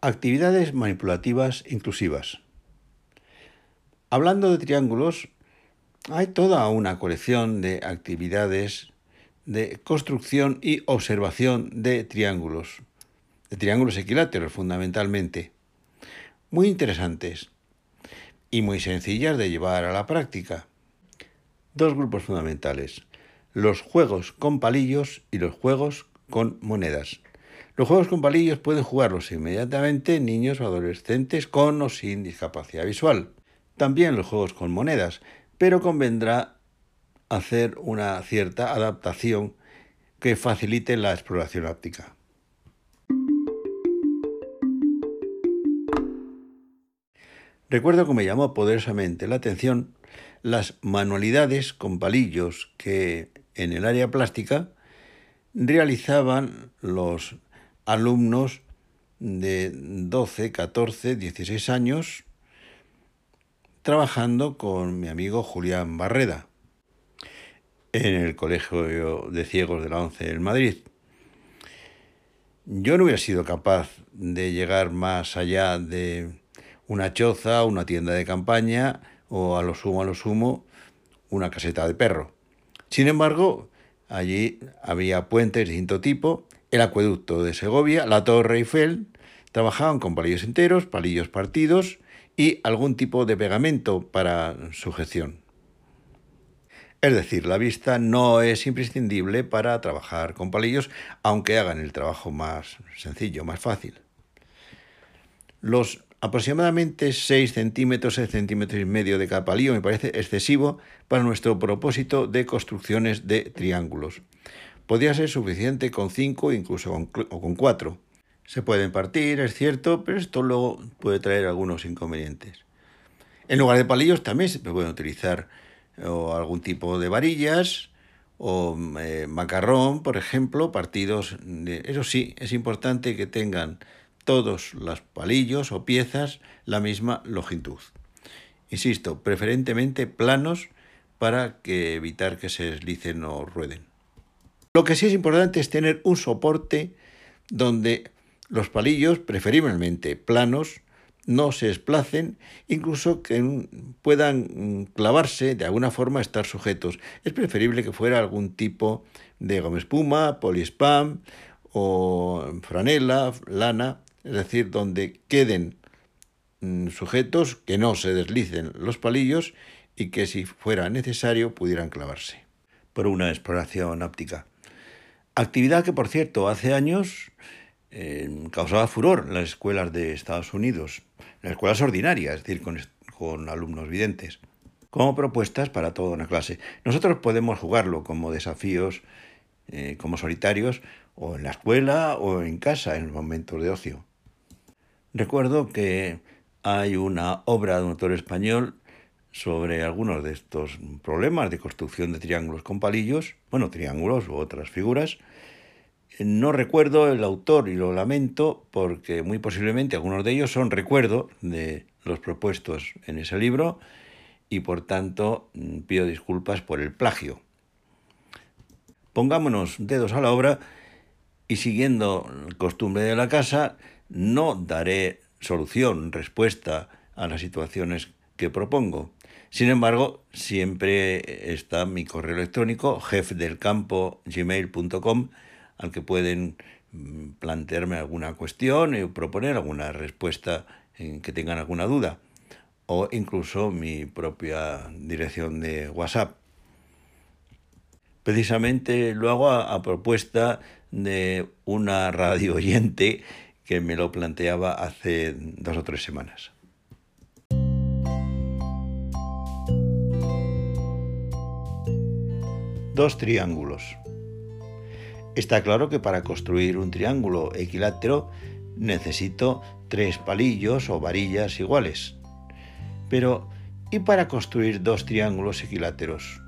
Actividades manipulativas inclusivas. Hablando de triángulos, hay toda una colección de actividades de construcción y observación de triángulos, de triángulos equiláteros fundamentalmente, muy interesantes y muy sencillas de llevar a la práctica. Dos grupos fundamentales, los juegos con palillos y los juegos con monedas. Los juegos con palillos pueden jugarlos inmediatamente niños o adolescentes con o sin discapacidad visual. También los juegos con monedas, pero convendrá hacer una cierta adaptación que facilite la exploración óptica. Recuerdo que me llamó poderosamente la atención las manualidades con palillos que en el área plástica realizaban los alumnos de 12, 14, 16 años trabajando con mi amigo Julián Barreda en el Colegio de Ciegos de la ONCE en Madrid. Yo no hubiera sido capaz de llegar más allá de una choza, una tienda de campaña o a lo sumo, a lo sumo, una caseta de perro. Sin embargo, allí había puentes de distinto tipo el acueducto de Segovia, la Torre Eiffel, trabajaban con palillos enteros, palillos partidos y algún tipo de pegamento para sujeción. Es decir, la vista no es imprescindible para trabajar con palillos, aunque hagan el trabajo más sencillo, más fácil. Los aproximadamente 6 centímetros, 6 centímetros y medio de cada palillo me parece excesivo para nuestro propósito de construcciones de triángulos. Podría ser suficiente con 5 incluso con, o con 4. Se pueden partir, es cierto, pero esto luego puede traer algunos inconvenientes. En lugar de palillos también se pueden utilizar algún tipo de varillas o eh, macarrón, por ejemplo, partidos. De, eso sí, es importante que tengan todos los palillos o piezas la misma longitud. Insisto, preferentemente planos para que evitar que se deslicen o rueden. Lo que sí es importante es tener un soporte donde los palillos, preferiblemente planos, no se desplacen, incluso que puedan clavarse, de alguna forma estar sujetos. Es preferible que fuera algún tipo de goma espuma, polispam o franela, lana, es decir, donde queden mm, sujetos, que no se deslicen los palillos y que si fuera necesario pudieran clavarse por una exploración óptica. Actividad que, por cierto, hace años eh, causaba furor en las escuelas de Estados Unidos, en las escuelas ordinarias, es decir, con, alumnos videntes, como propuestas para toda una clase. Nosotros podemos jugarlo como desafíos, eh, como solitarios, o en la escuela o en casa, en los momentos de ocio. Recuerdo que hay una obra de un autor español sobre algunos de estos problemas de construcción de triángulos con palillos, bueno, triángulos u otras figuras. No recuerdo el autor y lo lamento porque muy posiblemente algunos de ellos son recuerdo de los propuestos en ese libro y por tanto pido disculpas por el plagio. Pongámonos dedos a la obra y siguiendo costumbre de la casa, no daré solución, respuesta a las situaciones que propongo. Sin embargo, siempre está mi correo electrónico jefdelcampo.gmail.com al que pueden mm, plantearme alguna cuestión y proponer alguna respuesta en que tengan alguna duda o incluso mi propia dirección de WhatsApp. Precisamente lo hago a, a propuesta de una radio oyente que me lo planteaba hace dos o tres semanas. Dos triángulos. Está claro que para construir un triángulo equilátero necesito tres palillos o varillas iguales. Pero, ¿y para construir dos triángulos equiláteros?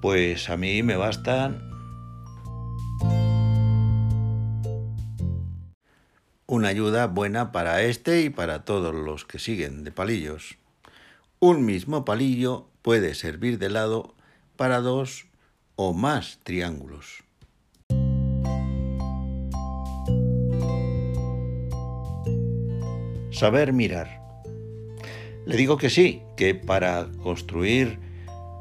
Pues a mí me bastan una ayuda buena para este y para todos los que siguen de palillos. Un mismo palillo puede servir de lado para dos o más triángulos. Saber mirar. Le digo que sí, que para construir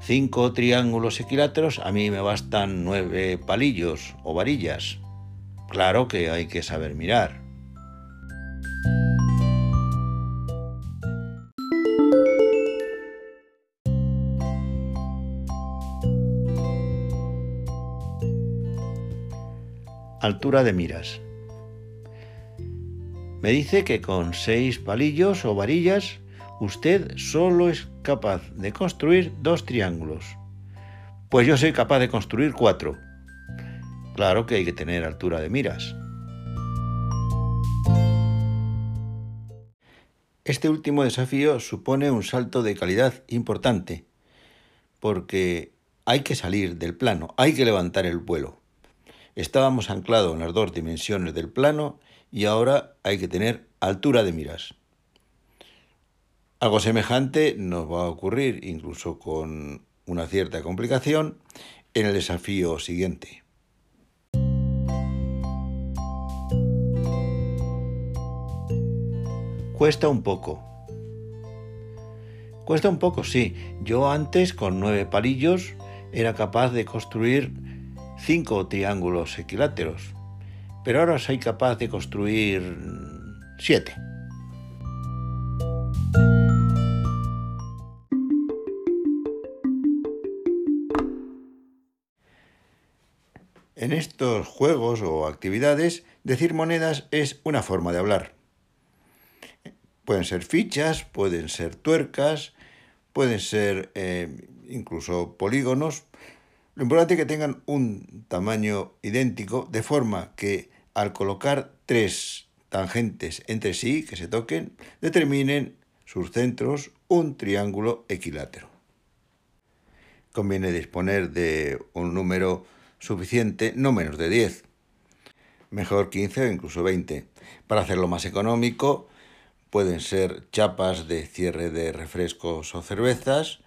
cinco triángulos equiláteros a mí me bastan nueve palillos o varillas. Claro que hay que saber mirar. Altura de miras. Me dice que con seis palillos o varillas usted solo es capaz de construir dos triángulos. Pues yo soy capaz de construir cuatro. Claro que hay que tener altura de miras. Este último desafío supone un salto de calidad importante, porque hay que salir del plano, hay que levantar el vuelo. Estábamos anclados en las dos dimensiones del plano y ahora hay que tener altura de miras. Algo semejante nos va a ocurrir, incluso con una cierta complicación, en el desafío siguiente. Cuesta un poco. Cuesta un poco, sí. Yo antes con nueve palillos era capaz de construir cinco triángulos equiláteros, pero ahora soy capaz de construir siete. En estos juegos o actividades, decir monedas es una forma de hablar. Pueden ser fichas, pueden ser tuercas, pueden ser eh, incluso polígonos, lo importante es que tengan un tamaño idéntico, de forma que al colocar tres tangentes entre sí que se toquen, determinen sus centros un triángulo equilátero. Conviene disponer de un número suficiente, no menos de 10, mejor 15 o incluso 20. Para hacerlo más económico, pueden ser chapas de cierre de refrescos o cervezas,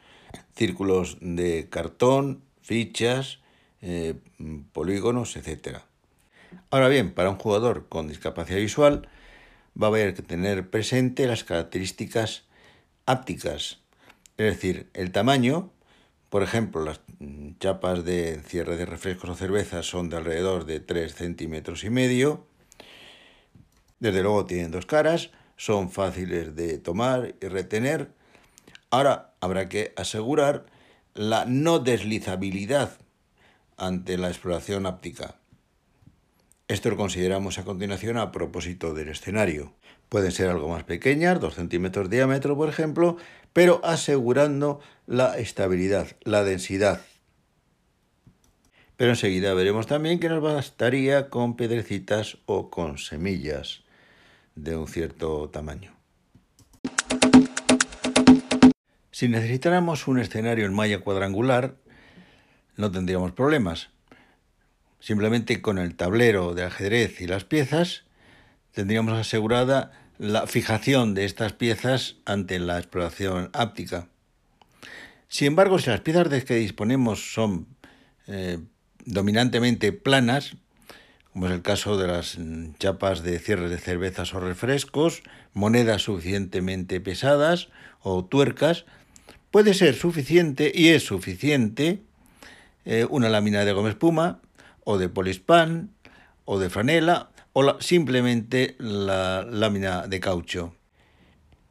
círculos de cartón, fichas, eh, polígonos, etc. Ahora bien, para un jugador con discapacidad visual va a haber que tener presente las características ápticas, es decir, el tamaño, por ejemplo, las chapas de cierre de refrescos o cervezas son de alrededor de 3 centímetros y medio, desde luego tienen dos caras, son fáciles de tomar y retener. Ahora habrá que asegurar la no deslizabilidad ante la exploración áptica. Esto lo consideramos a continuación a propósito del escenario. Pueden ser algo más pequeñas, 2 centímetros de diámetro, por ejemplo, pero asegurando la estabilidad, la densidad. Pero enseguida veremos también que nos bastaría con piedrecitas o con semillas de un cierto tamaño. Si necesitáramos un escenario en malla cuadrangular, no tendríamos problemas. Simplemente con el tablero de ajedrez y las piezas, tendríamos asegurada la fijación de estas piezas ante la exploración áptica. Sin embargo, si las piezas de que disponemos son eh, dominantemente planas, como es el caso de las chapas de cierre de cervezas o refrescos, monedas suficientemente pesadas o tuercas, Puede ser suficiente y es suficiente eh, una lámina de goma espuma o de polispan o de franela o simplemente la lámina de caucho.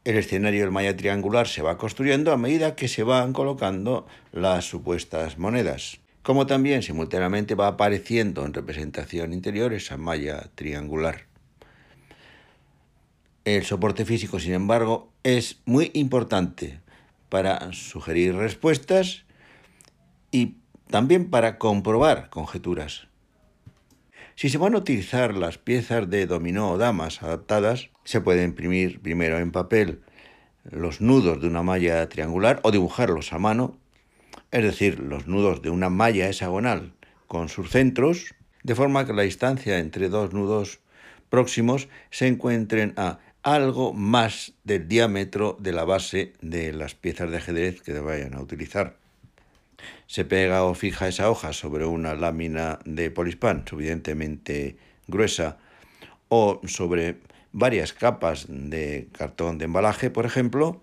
El escenario del malla triangular se va construyendo a medida que se van colocando las supuestas monedas, como también simultáneamente va apareciendo en representación interior esa malla triangular. El soporte físico, sin embargo, es muy importante para sugerir respuestas y también para comprobar conjeturas. Si se van a utilizar las piezas de dominó o damas adaptadas, se puede imprimir primero en papel los nudos de una malla triangular o dibujarlos a mano, es decir, los nudos de una malla hexagonal con sus centros, de forma que la distancia entre dos nudos próximos se encuentren a algo más del diámetro de la base de las piezas de ajedrez que vayan a utilizar. Se pega o fija esa hoja sobre una lámina de polispán suficientemente gruesa o sobre varias capas de cartón de embalaje, por ejemplo,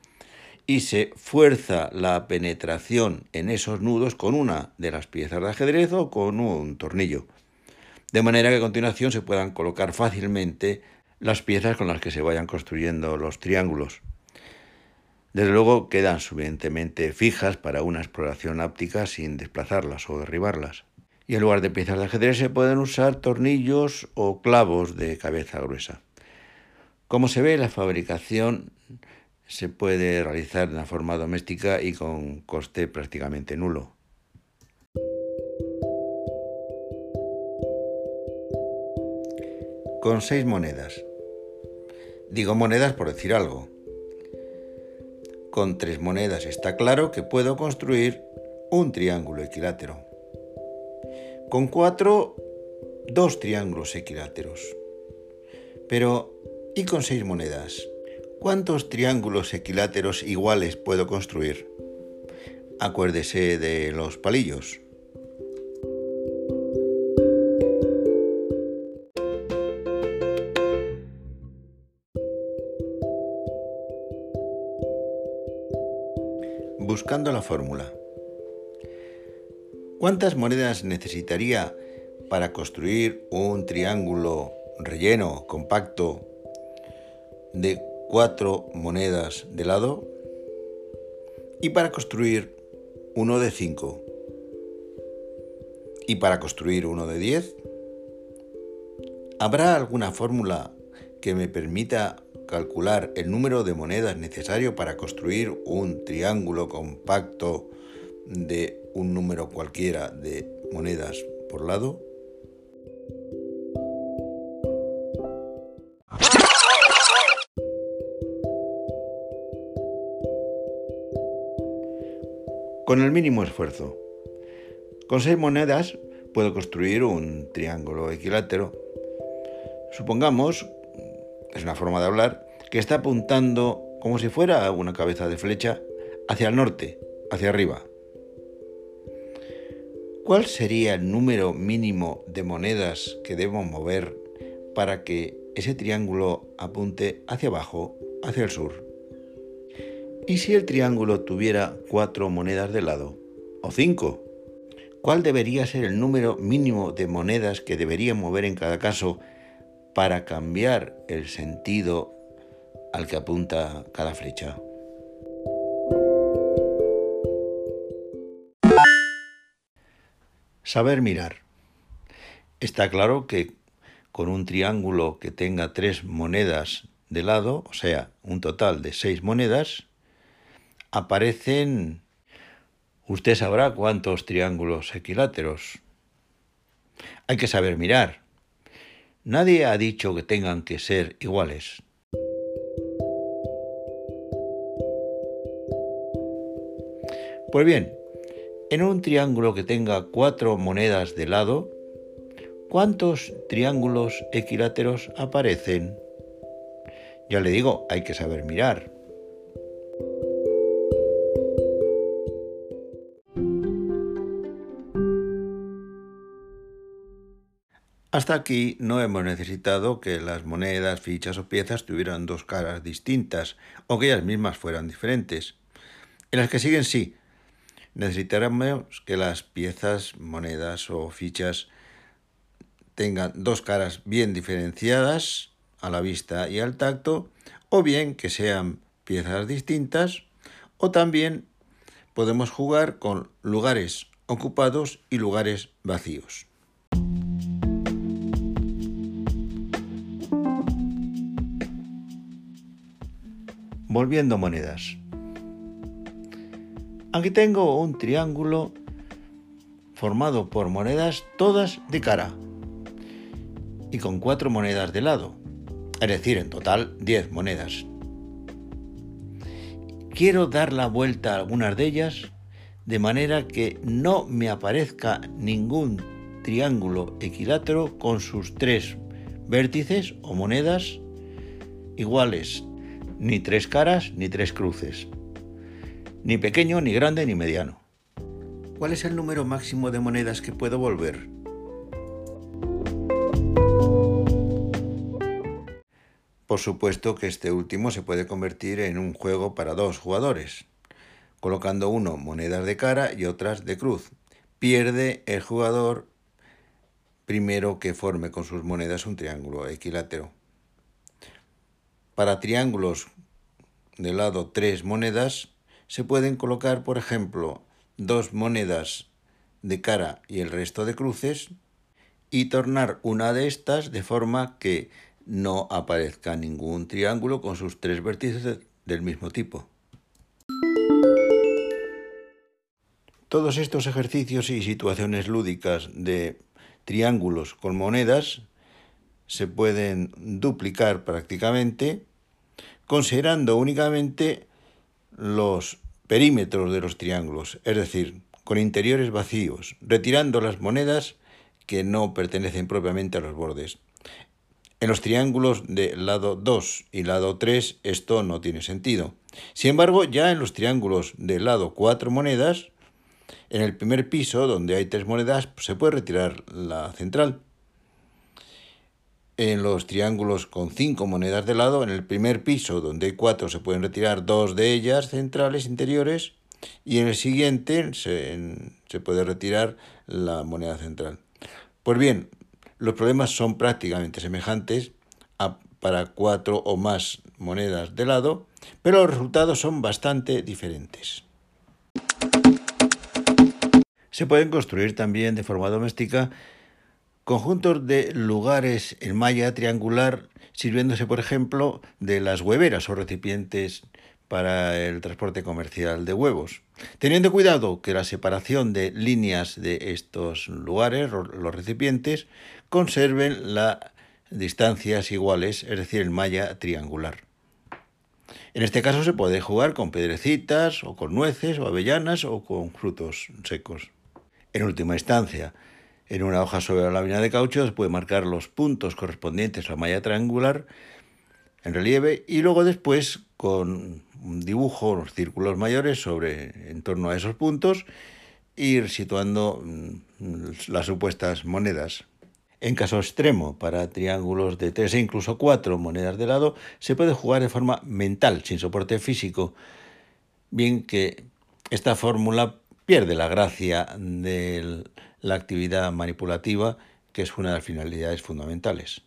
y se fuerza la penetración en esos nudos con una de las piezas de ajedrez o con un tornillo. De manera que a continuación se puedan colocar fácilmente las piezas con las que se vayan construyendo los triángulos. Desde luego quedan suficientemente fijas para una exploración óptica sin desplazarlas o derribarlas. Y en lugar de piezas de ajedrez se pueden usar tornillos o clavos de cabeza gruesa. Como se ve, la fabricación se puede realizar de una forma doméstica y con coste prácticamente nulo. Con seis monedas. Digo monedas por decir algo. Con tres monedas está claro que puedo construir un triángulo equilátero. Con cuatro, dos triángulos equiláteros. Pero, ¿y con seis monedas? ¿Cuántos triángulos equiláteros iguales puedo construir? Acuérdese de los palillos. Buscando la fórmula. ¿Cuántas monedas necesitaría para construir un triángulo relleno, compacto, de cuatro monedas de lado y para construir uno de cinco. Y para construir uno de diez ¿Habrá alguna fórmula que me permita calcular el número de monedas necesario para construir un triángulo compacto de un número cualquiera de monedas por lado? con el mínimo esfuerzo. Con seis monedas puedo construir un triángulo equilátero. Supongamos, es una forma de hablar, que está apuntando como si fuera una cabeza de flecha hacia el norte, hacia arriba. ¿Cuál sería el número mínimo de monedas que debo mover para que ese triángulo apunte hacia abajo, hacia el sur? ¿Y si el triángulo tuviera cuatro monedas de lado? ¿O cinco? ¿Cuál debería ser el número mínimo de monedas que debería mover en cada caso para cambiar el sentido al que apunta cada flecha? Saber mirar. Está claro que con un triángulo que tenga tres monedas de lado, o sea, un total de seis monedas, aparecen, usted sabrá cuántos triángulos equiláteros. Hay que saber mirar. Nadie ha dicho que tengan que ser iguales. Pues bien, en un triángulo que tenga cuatro monedas de lado, ¿cuántos triángulos equiláteros aparecen? Ya le digo, hay que saber mirar. Hasta aquí no hemos necesitado que las monedas, fichas o piezas tuvieran dos caras distintas o que ellas mismas fueran diferentes. En las que siguen sí, necesitaremos que las piezas, monedas o fichas tengan dos caras bien diferenciadas a la vista y al tacto, o bien que sean piezas distintas, o también podemos jugar con lugares ocupados y lugares vacíos. Volviendo monedas. Aquí tengo un triángulo formado por monedas todas de cara y con cuatro monedas de lado, es decir, en total 10 monedas. Quiero dar la vuelta a algunas de ellas de manera que no me aparezca ningún triángulo equilátero con sus tres vértices o monedas iguales ni tres caras ni tres cruces, ni pequeño, ni grande, ni mediano. ¿Cuál es el número máximo de monedas que puedo volver? Por supuesto que este último se puede convertir en un juego para dos jugadores, colocando uno monedas de cara y otras de cruz. Pierde el jugador primero que forme con sus monedas un triángulo equilátero. Para triángulos de lado tres monedas, se pueden colocar, por ejemplo, dos monedas de cara y el resto de cruces y tornar una de estas de forma que no aparezca ningún triángulo con sus tres vértices del mismo tipo. Todos estos ejercicios y situaciones lúdicas de triángulos con monedas se pueden duplicar prácticamente considerando únicamente los perímetros de los triángulos, es decir, con interiores vacíos, retirando las monedas que no pertenecen propiamente a los bordes. En los triángulos de lado 2 y lado 3 esto no tiene sentido. Sin embargo, ya en los triángulos de lado 4 monedas, en el primer piso, donde hay tres monedas, se puede retirar la central. En los triángulos con cinco monedas de lado, en el primer piso, donde hay cuatro, se pueden retirar dos de ellas centrales interiores y en el siguiente se, puede retirar la moneda central. Pues bien, los problemas son prácticamente semejantes para cuatro o más monedas de lado, pero los resultados son bastante diferentes. Se pueden construir también de forma doméstica conjuntos de lugares en malla triangular sirviéndose, por ejemplo, de las hueveras o recipientes para el transporte comercial de huevos. Teniendo cuidado que la separación de líneas de estos lugares, los recipientes, conserven las distancias iguales, es decir, en malla triangular. En este caso se puede jugar con pedrecitas o con nueces o avellanas o con frutos secos. En última instancia, en una hoja sobre la lámina de caucho se puede marcar los puntos correspondientes a la malla triangular en relieve y luego después con un dibujo, los círculos mayores sobre en torno a esos puntos, ir situando mm, las supuestas monedas. En caso extremo, para triángulos de tres e incluso cuatro monedas de lado, se puede jugar de forma mental, sin soporte físico, bien que esta fórmula pierde la gracia de la actividad manipulativa, que es una de las finalidades fundamentales.